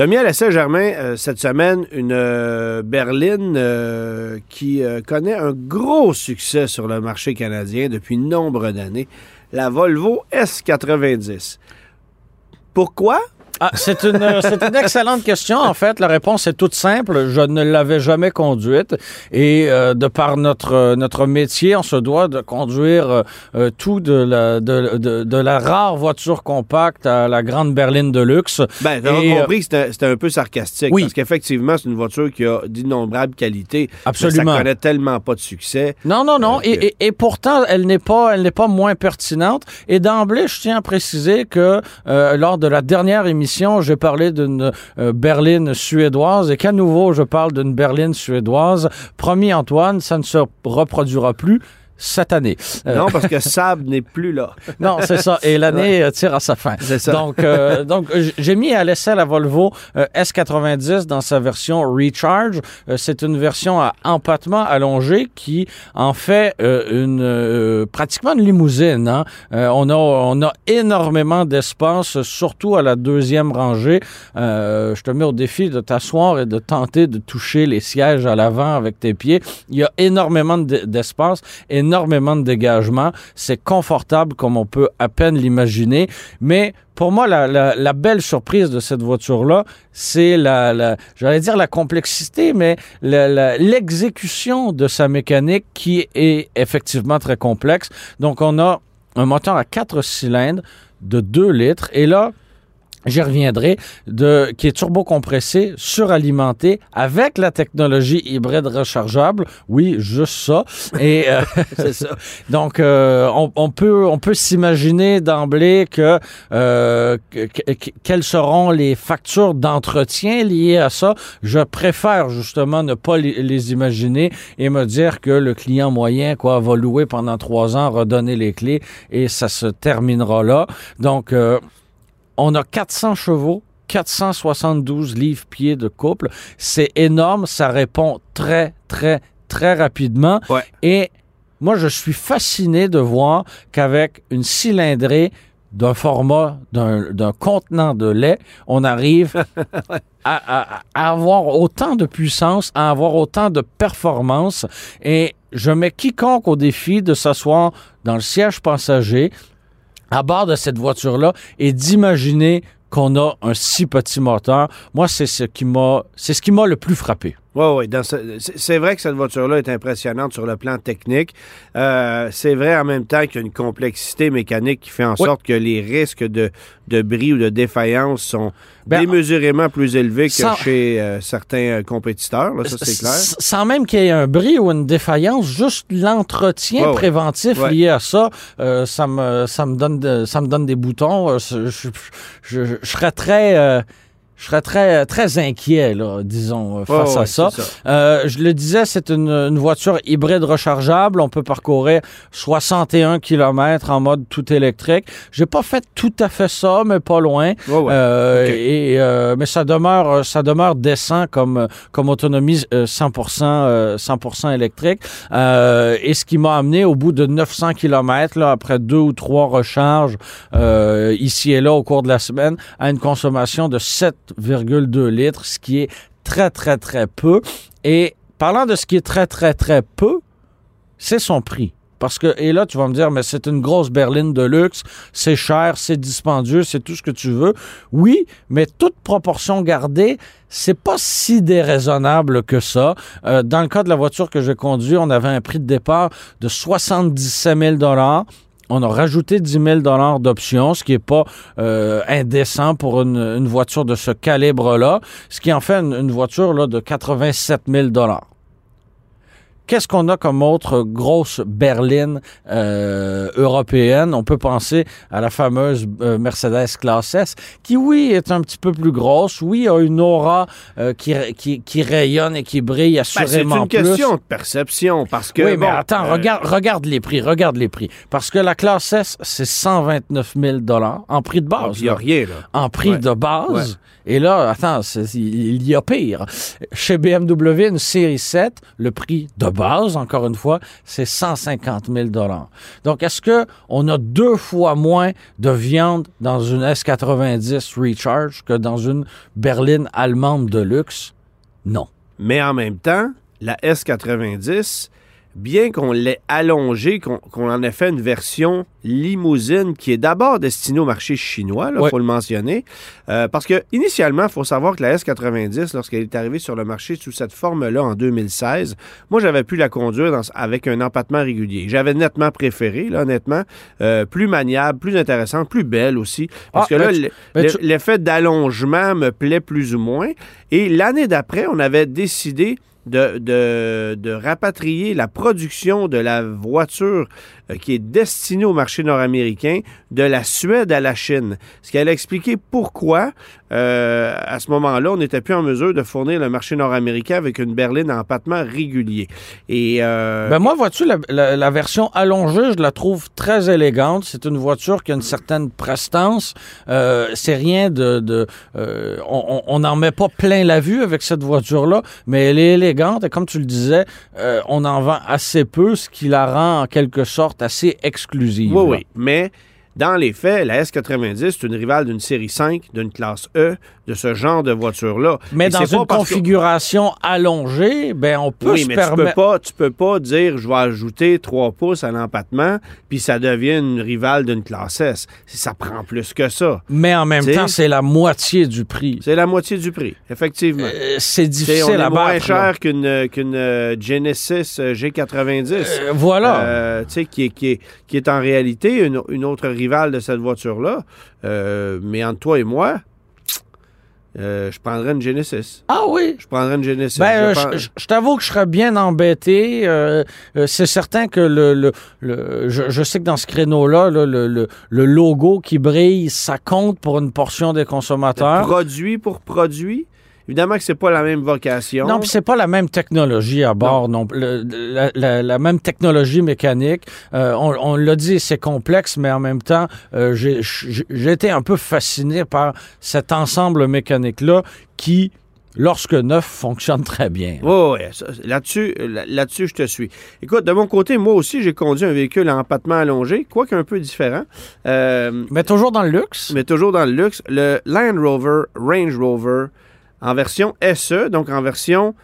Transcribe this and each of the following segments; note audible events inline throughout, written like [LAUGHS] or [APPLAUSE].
Mis à l'essai, Germain, euh, cette semaine, une euh, berline euh, qui connaît un gros succès sur le marché canadien depuis nombre d'années, la Volvo S90. Pourquoi? Ah, c'est une, euh, c'est une excellente question. En fait, la réponse est toute simple. Je ne l'avais jamais conduite et euh, de par notre euh, notre métier, on se doit de conduire euh, tout de la de, de, de la rare voiture compacte à la grande berline de luxe. Ben, t'as compris que c'était un peu sarcastique. Oui. Parce qu'effectivement, c'est une voiture qui a d'innombrables qualités. mais Absolument. ça connaît tellement pas de succès. Non, non, non. Et, et- et pourtant, elle n'est pas, elle n'est pas moins pertinente. Et d'emblée, je tiens à préciser que lors de la dernière émission, j'ai parlé d'une euh, berline suédoise et qu'à nouveau, je parle d'une berline suédoise. Promis, Antoine, ça ne se reproduira plus cette année. Euh, Non, parce que [LAUGHS] Saab n'est plus là. non, c'est ça. Et l'année euh, tire à sa fin. C'est ça. Donc, euh, [LAUGHS] donc j'ai mis à l'essai la Volvo euh, S90 dans sa version Recharge. Euh, c'est une version à empattement allongé qui en fait une pratiquement une limousine. hein. On a on a énormément d'espace, surtout à la deuxième rangée. Je te mets au défi de t'asseoir et de tenter de toucher les sièges à l'avant avec tes pieds. Il y a énormément de- d'espace, énormément de dégagement. C'est confortable comme on peut à peine l'imaginer. Mais pour moi, la, belle surprise de cette voiture-là, c'est la, la j'allais dire la complexité, mais l'exécution de sa mécanique qui est effectivement très complexe. Donc, on a un moteur à quatre cylindres de 2 litres. Et là, J'y reviendrai, de, qui est turbocompressé, suralimenté, avec la technologie hybride rechargeable. Oui, juste ça. Et euh, [LAUGHS] ça. donc, euh, on, peut, on peut s'imaginer d'emblée que, euh, que- que- quelles seront les factures d'entretien liées à ça. Je préfère justement ne pas les, les imaginer et me dire que le client moyen quoi va louer pendant trois ans, redonner les clés et ça se terminera là. Donc, euh, on a 400 chevaux. 472 livres-pieds de couple. C'est énorme. Ça répond très, très, très rapidement. Ouais. Et moi, je suis fasciné de voir qu'avec une cylindrée d'un format, d'un d'un contenant de lait, on arrive [LAUGHS] à, à- à avoir autant de puissance, à avoir autant de performance. Et je mets quiconque au défi de s'asseoir dans le siège passager à bord de cette voiture-là et d'imaginer qu'on a un si petit moteur. Moi, c'est ce qui m'a, c'est ce qui m'a le plus frappé. Oui, oui. C'est vrai que cette voiture-là est impressionnante sur le plan technique. Euh, c'est vrai en même temps qu'il y a une complexité mécanique qui fait en Oui. sorte que les risques de, de bris ou de défaillance sont Ben, démesurément plus élevés que sans- chez euh, certains euh, compétiteurs. Là, ça, c'est clair. Sans même qu'il y ait un bris ou une défaillance, juste l'entretien préventif lié à ça, euh, ça me ça me donne de- ça me donne des boutons. Je, je, je- je serais très euh, je serais très très inquiet là, disons euh, face à ça. Euh, je le disais, c'est une, une voiture hybride rechargeable. On peut parcourir 61 km en mode tout électrique. J'ai pas fait tout à fait ça, mais pas loin. Ouais, ouais. Euh, et, euh, mais ça demeure, ça demeure décent comme, comme autonomie euh, 100%, euh, 100% électrique. Euh, et ce qui m'a amené au bout de 900 km, là, après deux ou trois recharges euh, ici et là au cours de la semaine, à une consommation de 7,2 litres, ce qui est très, très, très peu. Et parlant de ce qui est très, très, très peu, c'est son prix. Parce que, et là, tu vas me dire, mais c'est une grosse berline de luxe, c'est cher, c'est dispendieux, c'est tout ce que tu veux. Oui, mais toute proportion gardée, c'est pas si déraisonnable que ça. Euh, dans le cas de la voiture que j'ai conduite, on avait un prix de départ de 77 000 on a rajouté 10 000 d'options, ce qui n'est pas euh, indécent pour une, une voiture de ce calibre-là, ce qui en fait une, une voiture là, de 87 000 Qu'est-ce qu'on a comme autre grosse berline euh, européenne? On peut penser à la fameuse euh, Mercedes Classe S, qui, oui, est un petit peu plus grosse. Oui, a une aura euh, qui, qui, qui rayonne et qui brille Ben, c'est assurément une plus. question de perception parce que. oui, mais attends, regarde, regarde les prix, regarde les prix. Parce que la classe S, c'est 129 000 en prix de ah, base. Il n'y a rien, là. en prix Ouais. de base. Ouais. Et là, attends, c'est- il y a pire. Chez BMW, une série 7, le prix de base, encore une fois, c'est 150 000 Donc, est-ce que on a deux fois moins de viande dans une S90 Recharge que dans une berline allemande de luxe? Non. Mais en même temps, la S90, bien qu'on l'ait allongée, qu'on en ait fait une version limousine qui est d'abord destinée au marché chinois, il Ouais. faut le mentionner, euh, parce que initialement, il faut savoir que la S90, lorsqu'elle est arrivée sur le marché sous cette forme-là en 2016, moi, j'avais pu la conduire dans- avec un empattement régulier. J'avais nettement préféré, là, honnêtement, euh, plus maniable, plus intéressante, plus belle aussi, parce Ah, que là, tu- l'effet d'allongement me plaît plus ou moins. Et l'année d'après, on avait décidé de, de- de rapatrier la production de la voiture qui est destinée au marché nord-américain de la Suède à la Chine. Ce qui allait expliquer pourquoi, euh, à ce moment-là, on n'était plus en mesure de fournir le marché nord-américain avec une berline en empattement régulier. Et euh, Ben moi, vois-tu, la, version allongée, je la trouve très élégante. C'est une voiture qui a une certaine prestance. Euh, c'est rien de... de euh, on- n'en met pas plein la vue avec cette voiture-là, mais elle est élégante. Et comme tu le disais, euh, on en vend assez peu, ce qui la rend en quelque sorte assez exclusive. Oui, là. oui. Mais dans les faits, la S90, c'est une rivale d'une série 5, d'une classe E, de ce genre de voiture-là. Mais Et dans une que- configuration allongée, ben on peut Oui, se mais tu peux, pas, tu peux pas dire je vais ajouter 3 pouces à l'empattement, puis ça devient une rivale d'une classe S. Ça prend plus que ça. Mais en même T'sais, temps, c'est la moitié du prix. C'est la moitié du prix, effectivement. Euh, c'est on difficile est à moins battre. cher qu'une euh, qu'une Genesis euh, G90. Euh, voilà. Euh, tu sais, qui est, qui, est, qui est en réalité une, une autre rivale de cette voiture-là. Euh, mais entre toi et moi, euh, je prendrais une Genesis. Ah oui? Je prendrais une Genesis. Ben, euh, Je je t'avoue que je serais bien embêté. Euh, euh, c'est certain que le, le, le- je, je sais que dans ce créneau-là, là, le, le, le logo qui brille, ça compte pour une portion des consommateurs. Produit pour produit. Évidemment que c'est pas la même vocation. Non, puis c'est pas la même technologie à bord, non. Le- la, la- la même technologie mécanique. Euh, on on l'a dit, c'est complexe, mais en même temps, euh, j'ai- été un peu fasciné par cet ensemble mécanique-là qui, lorsque neuf, fonctionne très bien. Oui, oui, là-dessus, là- là-dessus, je te suis. Écoute, de mon côté, moi aussi, j'ai conduit un véhicule à empattement allongé, quoique un peu différent, euh, Mais toujours dans le luxe? mais toujours dans le luxe. Le Land Rover Range Rover en version SE, donc en version,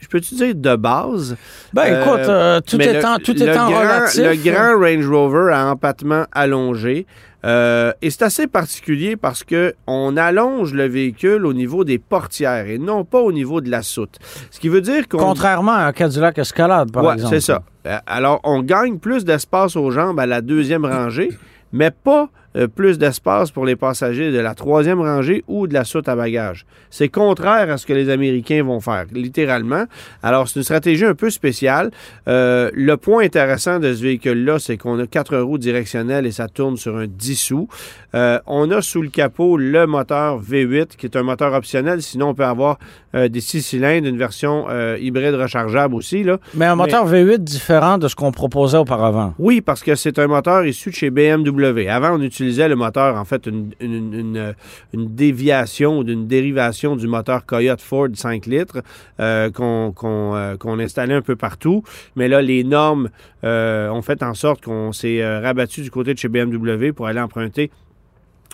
je peux-tu dire de base? Ben Euh, écoute, euh, tout le- étant, tout le étant grand, relatif. Le grand Range Rover à empattement allongé. euh, et c'est assez particulier parce que on allonge le véhicule au niveau des portières et non pas au niveau de la soute. Ce qui veut dire qu'on Contrairement à un Cadillac Escalade, par Ouais, exemple. c'est ça. Euh, Alors, on gagne plus d'espace aux jambes à la deuxième rangée, mais pas euh, plus d'espace pour les passagers de la troisième rangée ou de la soute à bagages. C'est contraire à ce que les Américains vont faire, littéralement. Alors, c'est une stratégie un peu spéciale. Euh, le point intéressant de ce véhicule-là, c'est qu'on a quatre roues directionnelles et ça tourne sur un 10 sous. Euh, on a sous le capot le moteur V8, qui est un moteur optionnel. Sinon, on peut avoir des six cylindres, une version hybride rechargeable aussi. Là. Mais un moteur V8 différent de ce qu'on proposait auparavant. Oui, parce que c'est un moteur issu de chez BMW. Avant, on utilisait le moteur, en fait, une, une- une, euh, une déviation ou d'une dérivation du moteur Coyote Ford 5 litres euh, euh, qu'on installait un peu partout. Mais là, les normes euh, ont fait en sorte qu'on s'est euh, rabattu du côté de chez BMW pour aller emprunter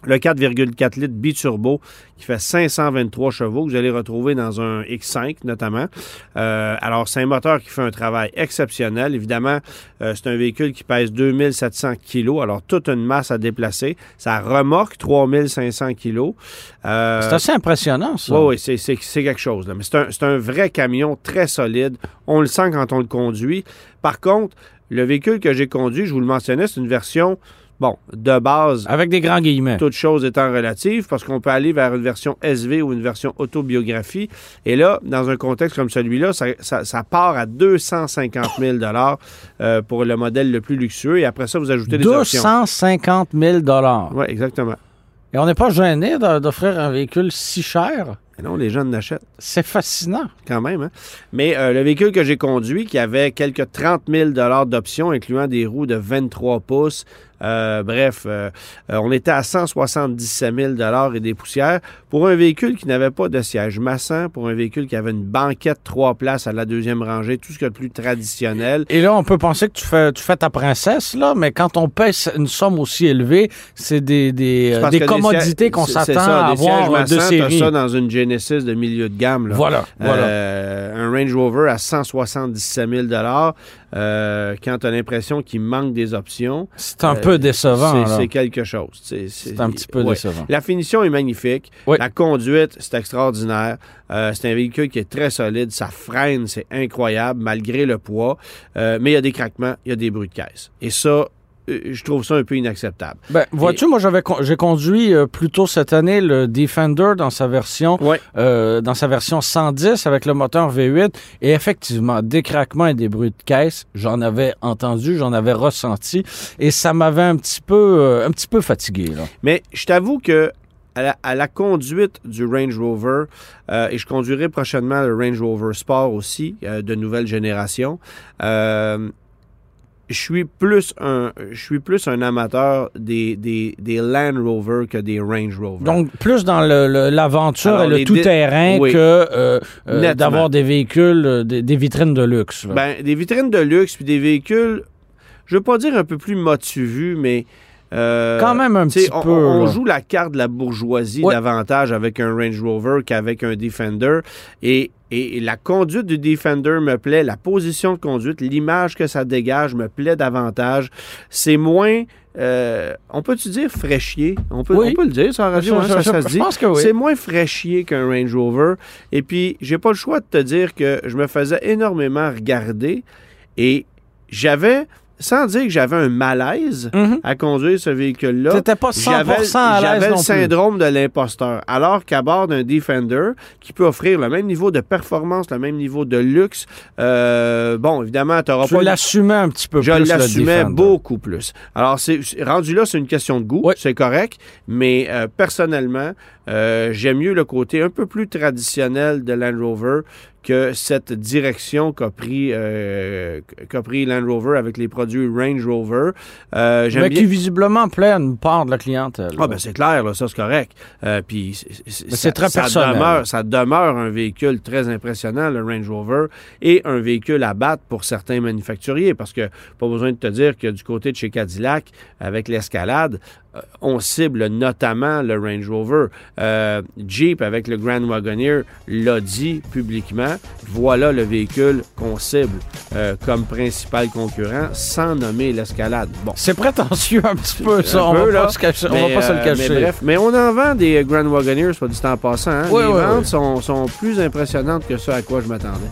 le 4,4 litres biturbo qui fait 523 chevaux que vous allez retrouver dans un X5 notamment. Euh, alors, c'est un moteur qui fait un travail exceptionnel. Évidemment, euh, c'est un véhicule qui pèse 2700 kilos, alors toute une masse à déplacer. Ça remorque 3500 kilos. Euh, C'est assez impressionnant, ça. oui, oui, c'est, c'est- c'est quelque chose. Là. Mais c'est un, c'est un vrai camion très solide. On le sent quand on le conduit. Par contre, le véhicule que j'ai conduit, je vous le mentionnais, c'est une version Bon, de base, Avec des grands guillemets. toutes choses étant relatives, parce qu'on peut aller vers une version SV ou une version autobiographie. Et là, dans un contexte comme celui-là, ça, ça- ça part à 250 000 euh, pour le modèle le plus luxueux. Et après ça, vous ajoutez des options. 250 000 Oui, exactement. Et on n'est pas gêné d'offrir un véhicule si cher? Mais non, les jeunes l'achètent C'est fascinant. quand même. hein. Mais euh, le véhicule que j'ai conduit, qui avait quelques 30 000 d'options, incluant des roues de 23 pouces, euh, bref, euh, on était à 177 000 et des poussières pour un véhicule qui n'avait pas de siège massant, pour un véhicule qui avait une banquette trois places à la deuxième rangée, tout ce a de plus traditionnel. Et là, on peut penser que tu fais, tu fais ta princesse, là, mais quand on paie une somme aussi élevée, c'est des, des, euh, des que commodités qu'on s'attend à des avoir de série. ça dans une Genesis de milieu de gamme. là. Voilà, voilà. Euh, un Range Rover à 177 000 euh, quand tu as l'impression qu'il manque des options. C'est un peu décevant. c'est- quelque chose. C'est un petit peu ouais. décevant. La finition est magnifique. Oui. La conduite, c'est extraordinaire. Euh, c'est un véhicule qui est très solide. Ça freine, c'est incroyable, malgré le poids. Euh, mais il y a des craquements, il y a des bruits de caisse. Et ça, je trouve ça un peu inacceptable. Ben, vois-tu, moi, j'avais con- j'ai conduit euh, plus tôt cette année le Defender dans sa version Ouais. euh, dans sa version 110 avec le moteur V8 et effectivement des craquements et des bruits de caisse, j'en avais entendu, j'en avais ressenti et ça m'avait un petit peu euh, un petit peu fatigué là. Mais je t'avoue que à la, à la conduite du Range Rover, euh, et je conduirai prochainement le Range Rover Sport aussi, euh, de nouvelle génération, euh, je suis plus un je suis plus un amateur des, des, des Land Rover que des Range Rover. Donc plus dans l'aventure et le tout terrain Oui. que euh, euh, d'avoir des véhicules euh, des, des vitrines de luxe. là. Ben, des vitrines de luxe puis des véhicules, je veux pas dire un peu plus motu vu, mais euh, Quand même un petit on, peu, on joue la carte de la bourgeoisie Ouais. davantage avec un Range Rover qu'avec un Defender. Et, et la conduite du Defender me plaît, la position de conduite, l'image que ça dégage me plaît davantage. C'est moins, euh, on peut-tu dire fraîchier? On peut, Oui. on peut le dire, ça, radio, Je- hein, je- ça, je- ça se dit. oui. C'est moins fraîchier qu'un Range Rover. Et puis, j'ai pas le choix de te dire que je me faisais énormément regarder et j'avais, sans dire que j'avais un malaise Mhm. à conduire ce véhicule-là, T'étais pas 100% à j'avais l'aise le non plus. syndrome de l'imposteur. Alors qu'à bord d'un Defender, qui peut offrir le même niveau de performance, le même niveau de luxe, euh, bon, évidemment, tu n'auras pas... l'assumais un petit peu Je plus le l'assumais beaucoup plus. Alors, c'est- rendu là, c'est une question de goût, Oui. c'est correct, mais euh, personnellement, euh, j'aime mieux le côté un peu plus traditionnel de Land Rover que cette direction qu'a pris, euh, qu'a pris Land Rover avec les produits Range Rover. Euh, Mais bien... qui visiblement plaît à une part de la clientèle. Ah ben c'est clair, là, ça c'est correct. Euh, Puis c'est- très ça personnel. Demeure, ça demeure un véhicule très impressionnant, le Range Rover, et un véhicule à battre pour certains manufacturiers, parce que pas besoin de te dire que du côté de chez Cadillac, avec l'escalade, on cible notamment le Range Rover. Euh, Jeep avec le Grand Wagoneer l'a dit publiquement. Voilà le véhicule qu'on cible euh, comme principal concurrent, sans nommer l'escalade. Bon. C'est prétentieux un petit peu, ça. Un on, peu, va pas se cacher- on Mais, va pas se le euh, cacher. Mais bref, mais on en vend des Grand Wagoneers, soit dit en passant. hein. Oui, Les oui, ventes oui. Sont, sont plus impressionnantes que ce à quoi je m'attendais.